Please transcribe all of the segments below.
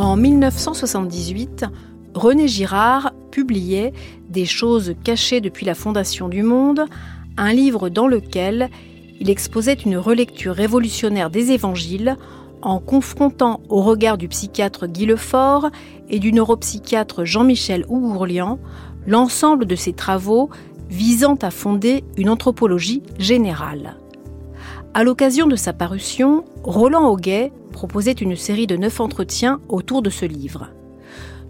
En 1978, René Girard publiait Des choses cachées depuis la fondation du monde, un livre dans lequel il exposait une relecture révolutionnaire des évangiles en confrontant au regard du psychiatre Guy Lefort et du neuropsychiatre Jean-Michel Ougourlian l'ensemble de ses travaux visant à fonder une anthropologie générale. À l'occasion de sa parution, Roland Auguet proposait une série de neuf entretiens autour de ce livre.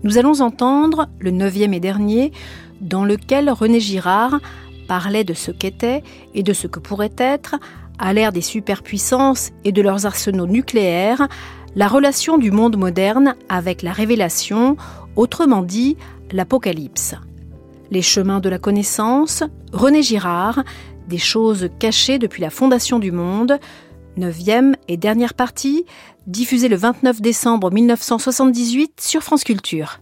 Nous allons entendre le neuvième et dernier, dans lequel René Girard parlait de ce qu'était et de ce que pourrait être, à l'ère des superpuissances et de leurs arsenaux nucléaires, la relation du monde moderne avec la révélation, autrement dit l'Apocalypse. Les chemins de la connaissance, René Girard, des choses cachées depuis la fondation du monde, neuvième et dernière partie, diffusée le 29 décembre 1978 sur France Culture.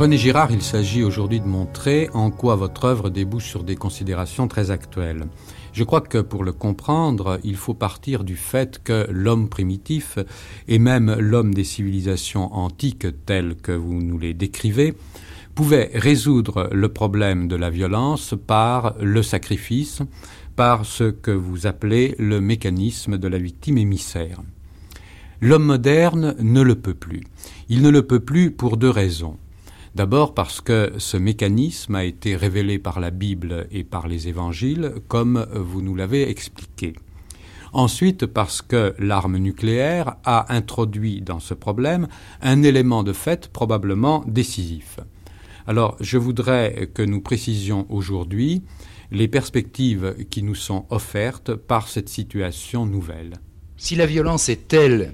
René Girard, il s'agit aujourd'hui de montrer en quoi votre œuvre débouche sur des considérations très actuelles. Je crois que pour le comprendre, il faut partir du fait que l'homme primitif, et même l'homme des civilisations antiques tels que vous nous les décrivez, pouvait résoudre le problème de la violence par le sacrifice, par ce que vous appelez le mécanisme de la victime émissaire. L'homme moderne ne le peut plus. Il ne le peut plus pour deux raisons. D'abord parce que ce mécanisme a été révélé par la Bible et par les évangiles, comme vous nous l'avez expliqué. Ensuite, parce que l'arme nucléaire a introduit dans ce problème un élément de fait probablement décisif. Alors, je voudrais que nous précisions aujourd'hui les perspectives qui nous sont offertes par cette situation nouvelle. Si la violence est telle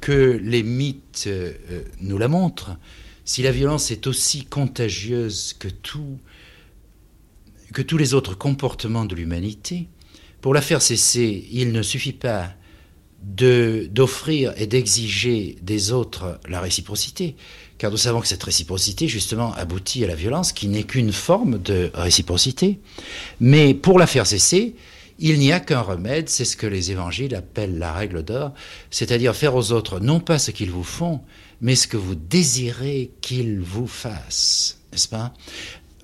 que les mythes euh, nous la montrent, si la violence est aussi contagieuse que, tout, que tous les autres comportements de l'humanité, pour la faire cesser, il ne suffit pas d'offrir et d'exiger des autres la réciprocité, car nous savons que cette réciprocité, justement, aboutit à la violence, qui n'est qu'une forme de réciprocité. Mais pour la faire cesser, il n'y a qu'un remède, c'est ce que les évangiles appellent la règle d'or, c'est-à-dire faire aux autres non pas ce qu'ils vous font, mais ce que vous désirez qu'ils vous fassent, n'est-ce pas?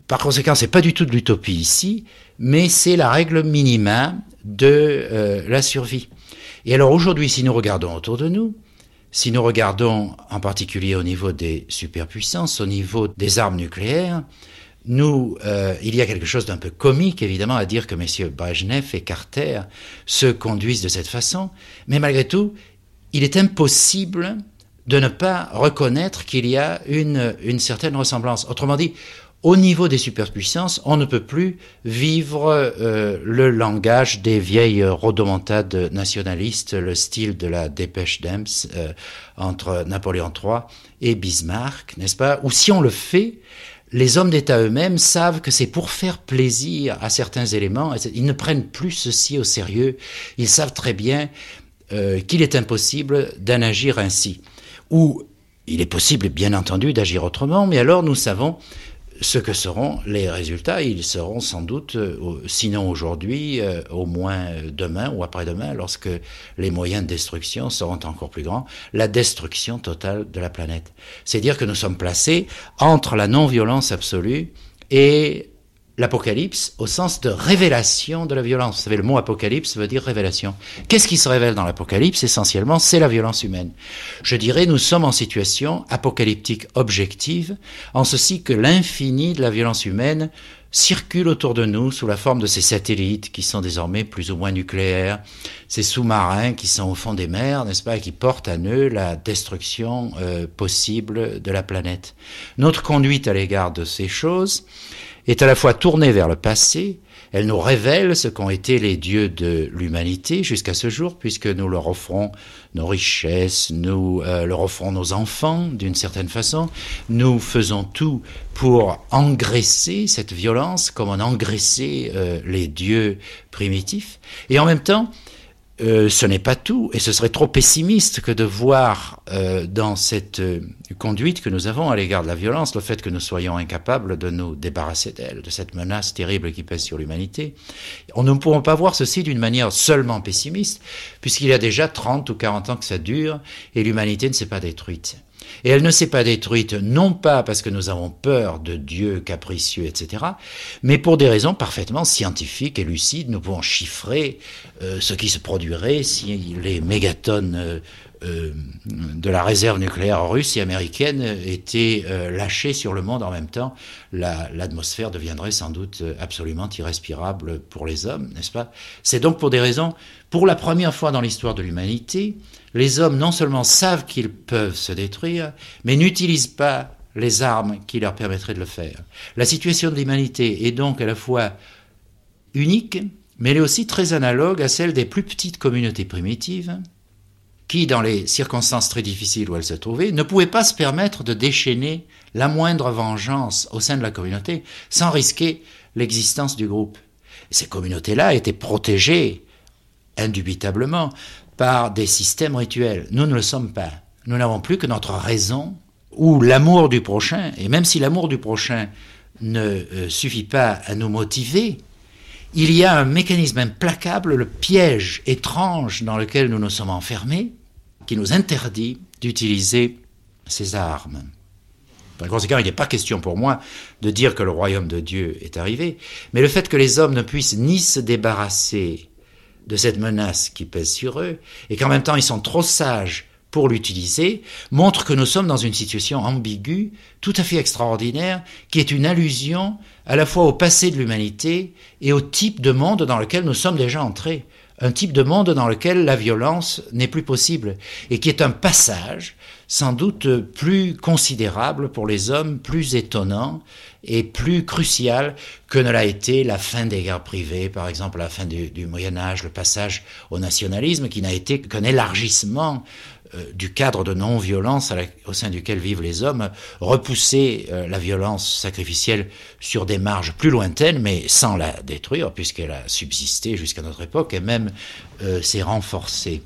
Par conséquent, c'est pas du tout de l'utopie ici, mais c'est la règle minima de euh, la survie. Et alors aujourd'hui, si nous regardons autour de nous, si nous regardons en particulier au niveau des superpuissances, au niveau des armes nucléaires, nous, euh, il y a quelque chose d'un peu comique, évidemment, à dire que messieurs Brezhnev et Carter se conduisent de cette façon, mais malgré tout, il est impossible de ne pas reconnaître qu'il y a une, certaine ressemblance. Autrement dit, au niveau des superpuissances, on ne peut plus vivre euh, le langage des vieilles rodomontades nationalistes, le style de la dépêche d'Ems euh, entre Napoléon III et Bismarck, n'est-ce pas? Ou si on le fait, les hommes d'État eux-mêmes savent que c'est pour faire plaisir à certains éléments. Ils ne prennent plus ceci au sérieux. Ils savent très bien euh, qu'il est impossible d'en agir ainsi où il est possible, bien entendu, d'agir autrement, mais alors nous savons ce que seront les résultats. Ils seront sans doute, euh, sinon aujourd'hui, euh, au moins demain ou après-demain, lorsque les moyens de destruction seront encore plus grands, la destruction totale de la planète. C'est dire que nous sommes placés entre la non-violence absolue et l'Apocalypse au sens de révélation de la violence. Vous savez, le mot Apocalypse veut dire révélation. Qu'est-ce qui se révèle dans l'Apocalypse? Essentiellement, c'est la violence humaine. Je dirais, nous sommes en situation apocalyptique objective, en ceci que l'infini de la violence humaine circule autour de nous sous la forme de ces satellites qui sont désormais plus ou moins nucléaires, ces sous-marins qui sont au fond des mers, n'est-ce pas, et qui portent à eux la destruction euh, possible de la planète. Notre conduite à l'égard de ces choses, est à la fois tournée vers le passé, elle nous révèle ce qu'ont été les dieux de l'humanité jusqu'à ce jour, puisque nous leur offrons nos richesses, nous euh, leur offrons nos enfants d'une certaine façon. Nous faisons tout pour engraisser cette violence comme on engraissait euh, les dieux primitifs. Et en même temps, euh, ce n'est pas tout, et ce serait trop pessimiste que de voir euh, dans cette euh, conduite que nous avons à l'égard de la violence le fait que nous soyons incapables de nous débarrasser d'elle, de cette menace terrible qui pèse sur l'humanité. On ne pourrons pas voir ceci d'une manière seulement pessimiste, puisqu'il y a déjà 30 ou 40 ans que ça dure, et l'humanité ne s'est pas détruite. Et elle ne s'est pas détruite non pas parce que nous avons peur de Dieu capricieux, etc., mais pour des raisons parfaitement scientifiques et lucides. Nous pouvons chiffrer euh, ce qui se produirait si les mégatonnes euh, euh, de la réserve nucléaire russe et américaine étaient lâchées sur le monde en même temps. L'atmosphère deviendrait sans doute absolument irrespirable pour les hommes, n'est-ce pas? C'est donc pour des raisons, pour la première fois dans l'histoire de l'humanité, les hommes non seulement savent qu'ils peuvent se détruire, mais n'utilisent pas les armes qui leur permettraient de le faire. La situation de l'humanité est donc à la fois unique, mais elle est aussi très analogue à celle des plus petites communautés primitives, qui, dans les circonstances très difficiles où elles se trouvaient, ne pouvaient pas se permettre de déchaîner la moindre vengeance au sein de la communauté sans risquer l'existence du groupe. Ces communautés-là étaient protégées indubitablement par des systèmes rituels. Nous ne le sommes pas. Nous n'avons plus que notre raison ou l'amour du prochain. Et même si l'amour du prochain ne euh, suffit pas à nous motiver, il y a un mécanisme implacable, le piège étrange dans lequel nous nous sommes enfermés, qui nous interdit d'utiliser ces armes. Par conséquent, il n'est pas question pour moi de dire que le royaume de Dieu est arrivé, mais le fait que les hommes ne puissent ni se débarrasser de cette menace qui pèse sur eux, et qu'en même temps ils sont trop sages pour l'utiliser, montre que nous sommes dans une situation ambiguë, tout à fait extraordinaire, qui est une allusion à la fois au passé de l'humanité et au type de monde dans lequel nous sommes déjà entrés. Un type de monde dans lequel la violence n'est plus possible, et qui est un passage sans doute plus considérable pour les hommes, plus étonnant et plus crucial que ne l'a été la fin des guerres privées, par exemple la fin du, Moyen Âge, le passage au nationalisme, qui n'a été qu'un élargissement du cadre de non-violence au sein duquel vivent les hommes, repousser euh, la violence sacrificielle sur des marges plus lointaines, mais sans la détruire, puisqu'elle a subsisté jusqu'à notre époque et même euh, s'est renforcée.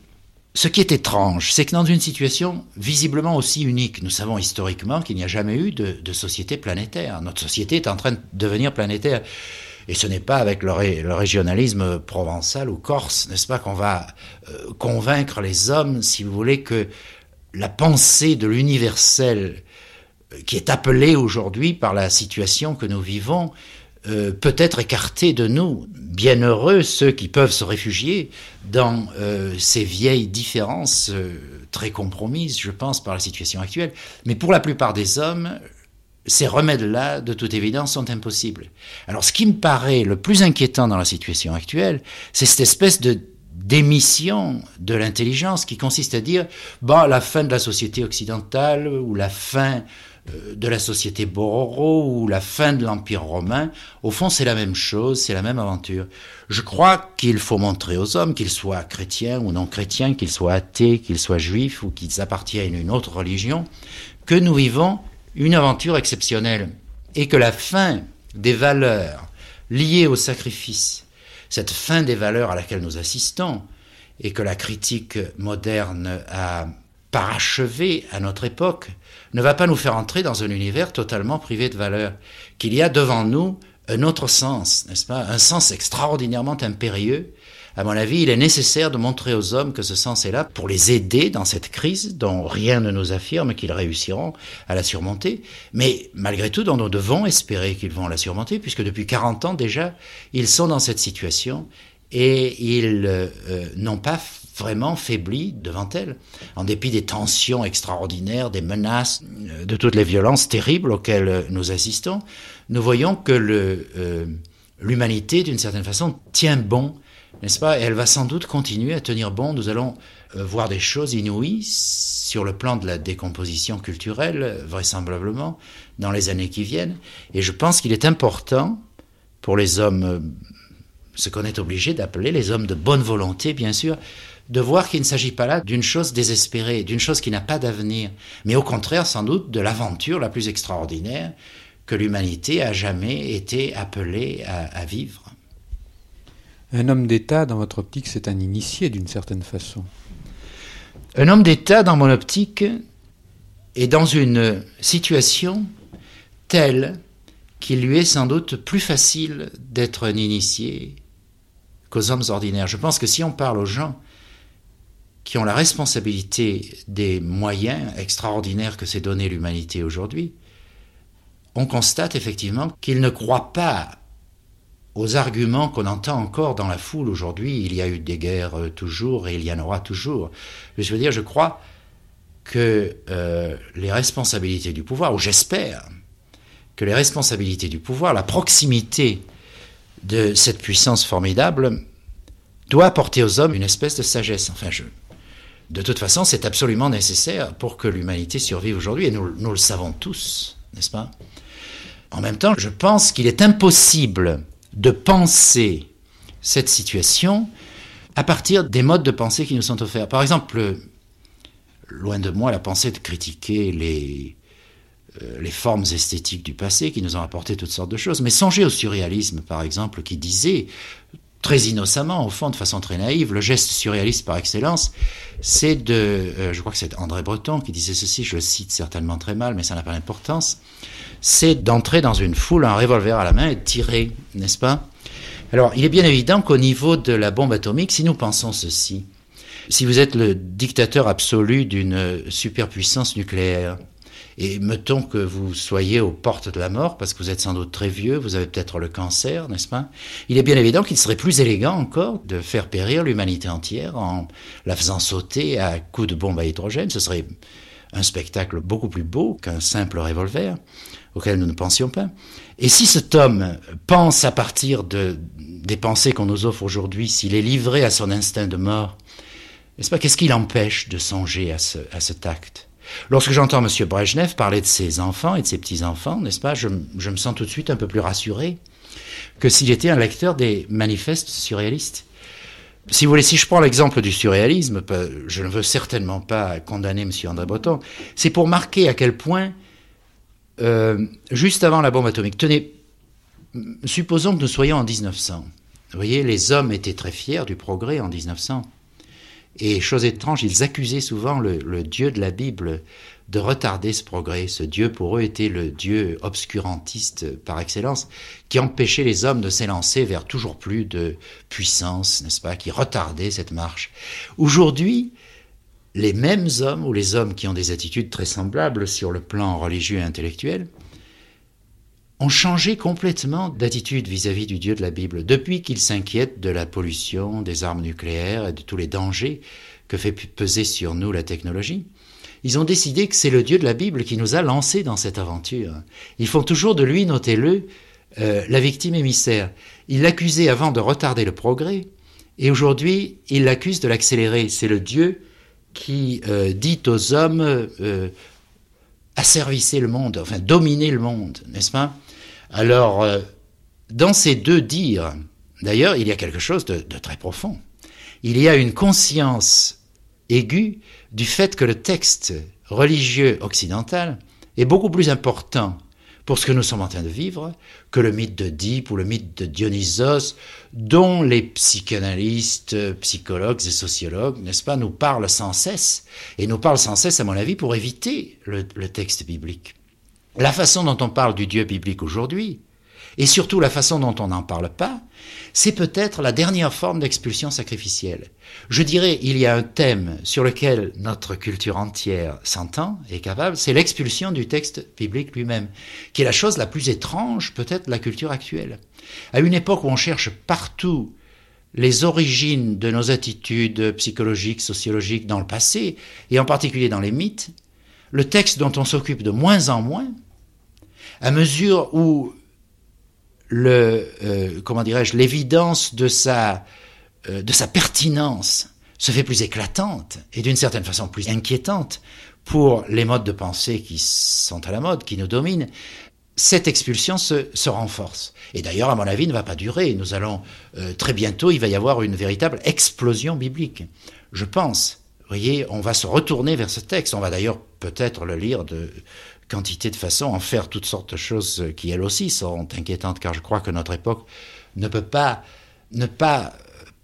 Ce qui est étrange, c'est que dans une situation visiblement aussi unique, nous savons historiquement qu'il n'y a jamais eu de, société planétaire. Notre société est en train de devenir planétaire. Et ce n'est pas avec le, régionalisme provençal ou corse, n'est-ce pas, qu'on va euh, convaincre les hommes, si vous voulez, que la pensée de l'universel euh, qui est appelée aujourd'hui par la situation que nous vivons euh, peut être écartée de nous bienheureux ceux qui peuvent se réfugier dans ces vieilles différences très compromises, je pense, par la situation actuelle. Mais pour la plupart des hommes, ces remèdes-là, de toute évidence, sont impossibles. Alors ce qui me paraît le plus inquiétant dans la situation actuelle, c'est cette espèce de démission de l'intelligence qui consiste à dire, bah, la fin de la société occidentale ou la fin euh, de la société Bororo ou la fin de l'Empire romain, au fond c'est la même chose, c'est la même aventure. Je crois qu'il faut montrer aux hommes, qu'ils soient chrétiens ou non chrétiens, qu'ils soient athées, qu'ils soient juifs ou qu'ils appartiennent à une autre religion, que nous vivons une aventure exceptionnelle et que la fin des valeurs liées au sacrifice, cette fin des valeurs à laquelle nous assistons, et que la critique moderne a parachevé à notre époque, ne va pas nous faire entrer dans un univers totalement privé de valeur, qu'il y a devant nous un autre sens, n'est-ce pas? Un sens extraordinairement impérieux, à mon avis, il est nécessaire de montrer aux hommes que ce sens est là pour les aider dans cette crise dont rien ne nous affirme qu'ils réussiront à la surmonter, mais malgré tout, dont nous devons espérer qu'ils vont la surmonter, puisque depuis 40 ans déjà, ils sont dans cette situation et ils euh, n'ont pas vraiment faibli devant elle, en dépit des tensions extraordinaires, des menaces, euh, de toutes les violences terribles auxquelles nous assistons. Nous voyons que euh, l'humanité, d'une certaine façon, tient bon n'est-ce pas? Elle va sans doute continuer à tenir bon. Nous allons euh, voir des choses inouïes sur le plan de la décomposition culturelle, vraisemblablement, dans les années qui viennent. Et je pense qu'il est important pour les hommes, euh, ce qu'on est obligé d'appeler les hommes de bonne volonté, bien sûr, de voir qu'il ne s'agit pas là d'une chose désespérée, d'une chose qui n'a pas d'avenir, mais au contraire, sans doute, de l'aventure la plus extraordinaire que l'humanité a jamais été appelée à vivre. Un homme d'État, dans votre optique, c'est un initié d'une certaine façon. Un homme d'État, dans mon optique, est dans une situation telle qu'il lui est sans doute plus facile d'être un initié qu'aux hommes ordinaires. Je pense que si on parle aux gens qui ont la responsabilité des moyens extraordinaires que s'est donné l'humanité aujourd'hui, on constate effectivement qu'ils ne croient pas aux arguments qu'on entend encore dans la foule aujourd'hui. Il y a eu des guerres euh, toujours et il y en aura toujours. Je veux dire, je crois que euh, les responsabilités du pouvoir, ou j'espère que les responsabilités du pouvoir, la proximité de cette puissance formidable, doit apporter aux hommes une espèce de sagesse. Enfin, je, de toute façon, c'est absolument nécessaire pour que l'humanité survive aujourd'hui, et nous, nous le savons tous, n'est-ce pas? En même temps, je pense qu'il est impossible de penser cette situation à partir des modes de pensée qui nous sont offerts. Par exemple, loin de moi la pensée de critiquer les, euh, les formes esthétiques du passé qui nous ont apporté toutes sortes de choses, mais songez au surréalisme, par exemple, qui disait très innocemment, au fond, de façon très naïve, le geste surréaliste par excellence, c'est de, euh, je crois que c'est André Breton qui disait ceci, je le cite certainement très mal, mais ça n'a pas d'importance, c'est d'entrer dans une foule, un revolver à la main et de tirer, n'est-ce pas? Alors, il est bien évident qu'au niveau de la bombe atomique, si nous pensons ceci, si vous êtes le dictateur absolu d'une superpuissance nucléaire, et mettons que vous soyez aux portes de la mort, parce que vous êtes sans doute très vieux, vous avez peut-être le cancer, n'est-ce pas? Il est bien évident qu'il serait plus élégant encore de faire périr l'humanité entière en la faisant sauter à coups de bombe à hydrogène. Ce serait un spectacle beaucoup plus beau qu'un simple revolver auquel nous ne pensions pas. Et si cet homme pense à partir de, des pensées qu'on nous offre aujourd'hui, s'il est livré à son instinct de mort, n'est-ce pas, qu'est-ce qui l'empêche de songer à, ce, cet acte? Lorsque j'entends M. Brejnev parler de ses enfants et de ses petits-enfants, n'est-ce pas, je, je, me sens tout de suite un peu plus rassuré que s'il était un lecteur des manifestes surréalistes. Si vous voulez, si je prends l'exemple du surréalisme, je ne veux certainement pas condamner M. André Breton, c'est pour marquer à quel point euh, juste avant la bombe atomique. Tenez, supposons que nous soyons en 1900. Vous voyez, les hommes étaient très fiers du progrès en 1900. Et chose étrange, ils accusaient souvent le, le, Dieu de la Bible de retarder ce progrès. Ce Dieu, pour eux, était le Dieu obscurantiste par excellence, qui empêchait les hommes de s'élancer vers toujours plus de puissance, n'est-ce pas, qui retardait cette marche. Aujourd'hui, les mêmes hommes, ou les hommes qui ont des attitudes très semblables sur le plan religieux et intellectuel, ont changé complètement d'attitude vis-à-vis du Dieu de la Bible, depuis qu'ils s'inquiètent de la pollution, des armes nucléaires et de tous les dangers que fait peser sur nous la technologie. Ils ont décidé que c'est le Dieu de la Bible qui nous a lancés dans cette aventure. Ils font toujours de lui, notez-le, euh, la victime émissaire. Ils l'accusaient avant de retarder le progrès, et aujourd'hui, ils l'accusent de l'accélérer. C'est le Dieu qui euh, dit aux hommes euh, asservisser le monde, enfin dominer le monde, n'est-ce pas? Alors, euh, dans ces deux dires, d'ailleurs, il y a quelque chose de, de très profond. Il y a une conscience aiguë du fait que le texte religieux occidental est beaucoup plus important pour ce que nous sommes en train de vivre que le mythe d'Oedipe ou le mythe de Dionysos, dont les psychanalystes, psychologues et sociologues, n'est-ce pas, nous parlent sans cesse, et nous parlent sans cesse, à mon avis, pour éviter le, le texte biblique. La façon dont on parle du Dieu biblique aujourd'hui et surtout la façon dont on n'en parle pas, c'est peut-être la dernière forme d'expulsion sacrificielle. Je dirais, il y a un thème sur lequel notre culture entière s'entend, est capable, c'est l'expulsion du texte biblique lui-même, qui est la chose la plus étrange peut-être de la culture actuelle. À une époque où on cherche partout les origines de nos attitudes psychologiques, sociologiques dans le passé, et en particulier dans les mythes, le texte dont on s'occupe de moins en moins, à mesure où le, euh, comment dirais-je, l'évidence de sa, euh, de sa pertinence se fait plus éclatante et d'une certaine façon plus inquiétante pour les modes de pensée qui sont à la mode, qui nous dominent, cette expulsion se, renforce. Et d'ailleurs, à mon avis, ne va pas durer. Nous allons euh, très bientôt, il va y avoir une véritable explosion biblique. Je pense. Vous voyez, on va se retourner vers ce texte. On va d'ailleurs peut-être le lire de quantité de façons, en faire toutes sortes de choses qui elles aussi sont inquiétantes, car je crois que notre époque ne peut pas ne pas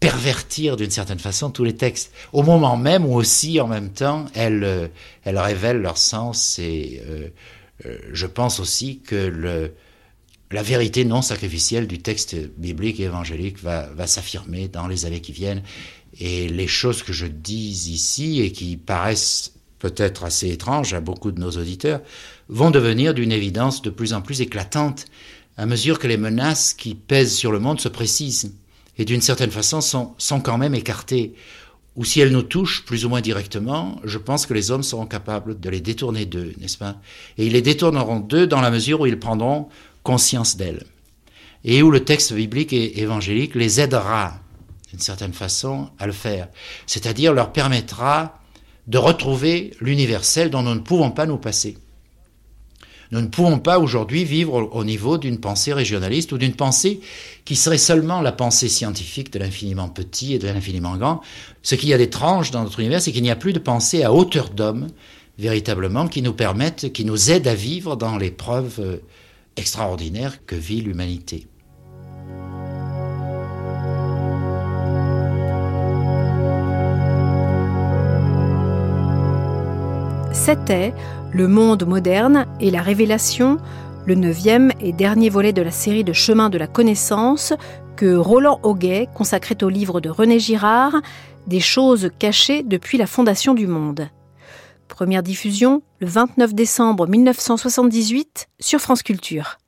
pervertir d'une certaine façon tous les textes, au moment même où aussi, en même temps, elles, elles révèlent leur sens et euh, euh, je pense aussi que le, la vérité non sacrificielle du texte biblique et évangélique va, va s'affirmer dans les années qui viennent. Et les choses que je dis ici et qui paraissent peut-être assez étranges à beaucoup de nos auditeurs vont devenir d'une évidence de plus en plus éclatante à mesure que les menaces qui pèsent sur le monde se précisent et d'une certaine façon sont quand même écartées ou si elles nous touchent plus ou moins directement, je pense que les hommes seront capables de les détourner d'eux, n'est-ce pas? Et ils les détourneront d'eux dans la mesure où ils prendront conscience d'elles. Et où le texte biblique et évangélique les aidera, d'une certaine façon, à le faire. C'est-à-dire leur permettra de retrouver l'universel dont nous ne pouvons pas nous passer. Nous ne pouvons pas aujourd'hui vivre au niveau d'une pensée régionaliste ou d'une pensée qui serait seulement la pensée scientifique de l'infiniment petit et de l'infiniment grand. Ce qu'il y a d'étrange dans notre univers, c'est qu'il n'y a plus de pensée à hauteur d'homme, véritablement, qui nous permette, qui nous aide à vivre dans l'épreuve euh, extraordinaire que vit l'humanité. C'était Le monde moderne et la révélation, le neuvième et dernier volet de la série de Chemins de la connaissance que Roland Auguet consacrait au livre de René Girard, Des choses cachées depuis la fondation du monde. Première diffusion le 29 décembre 1978 sur France Culture.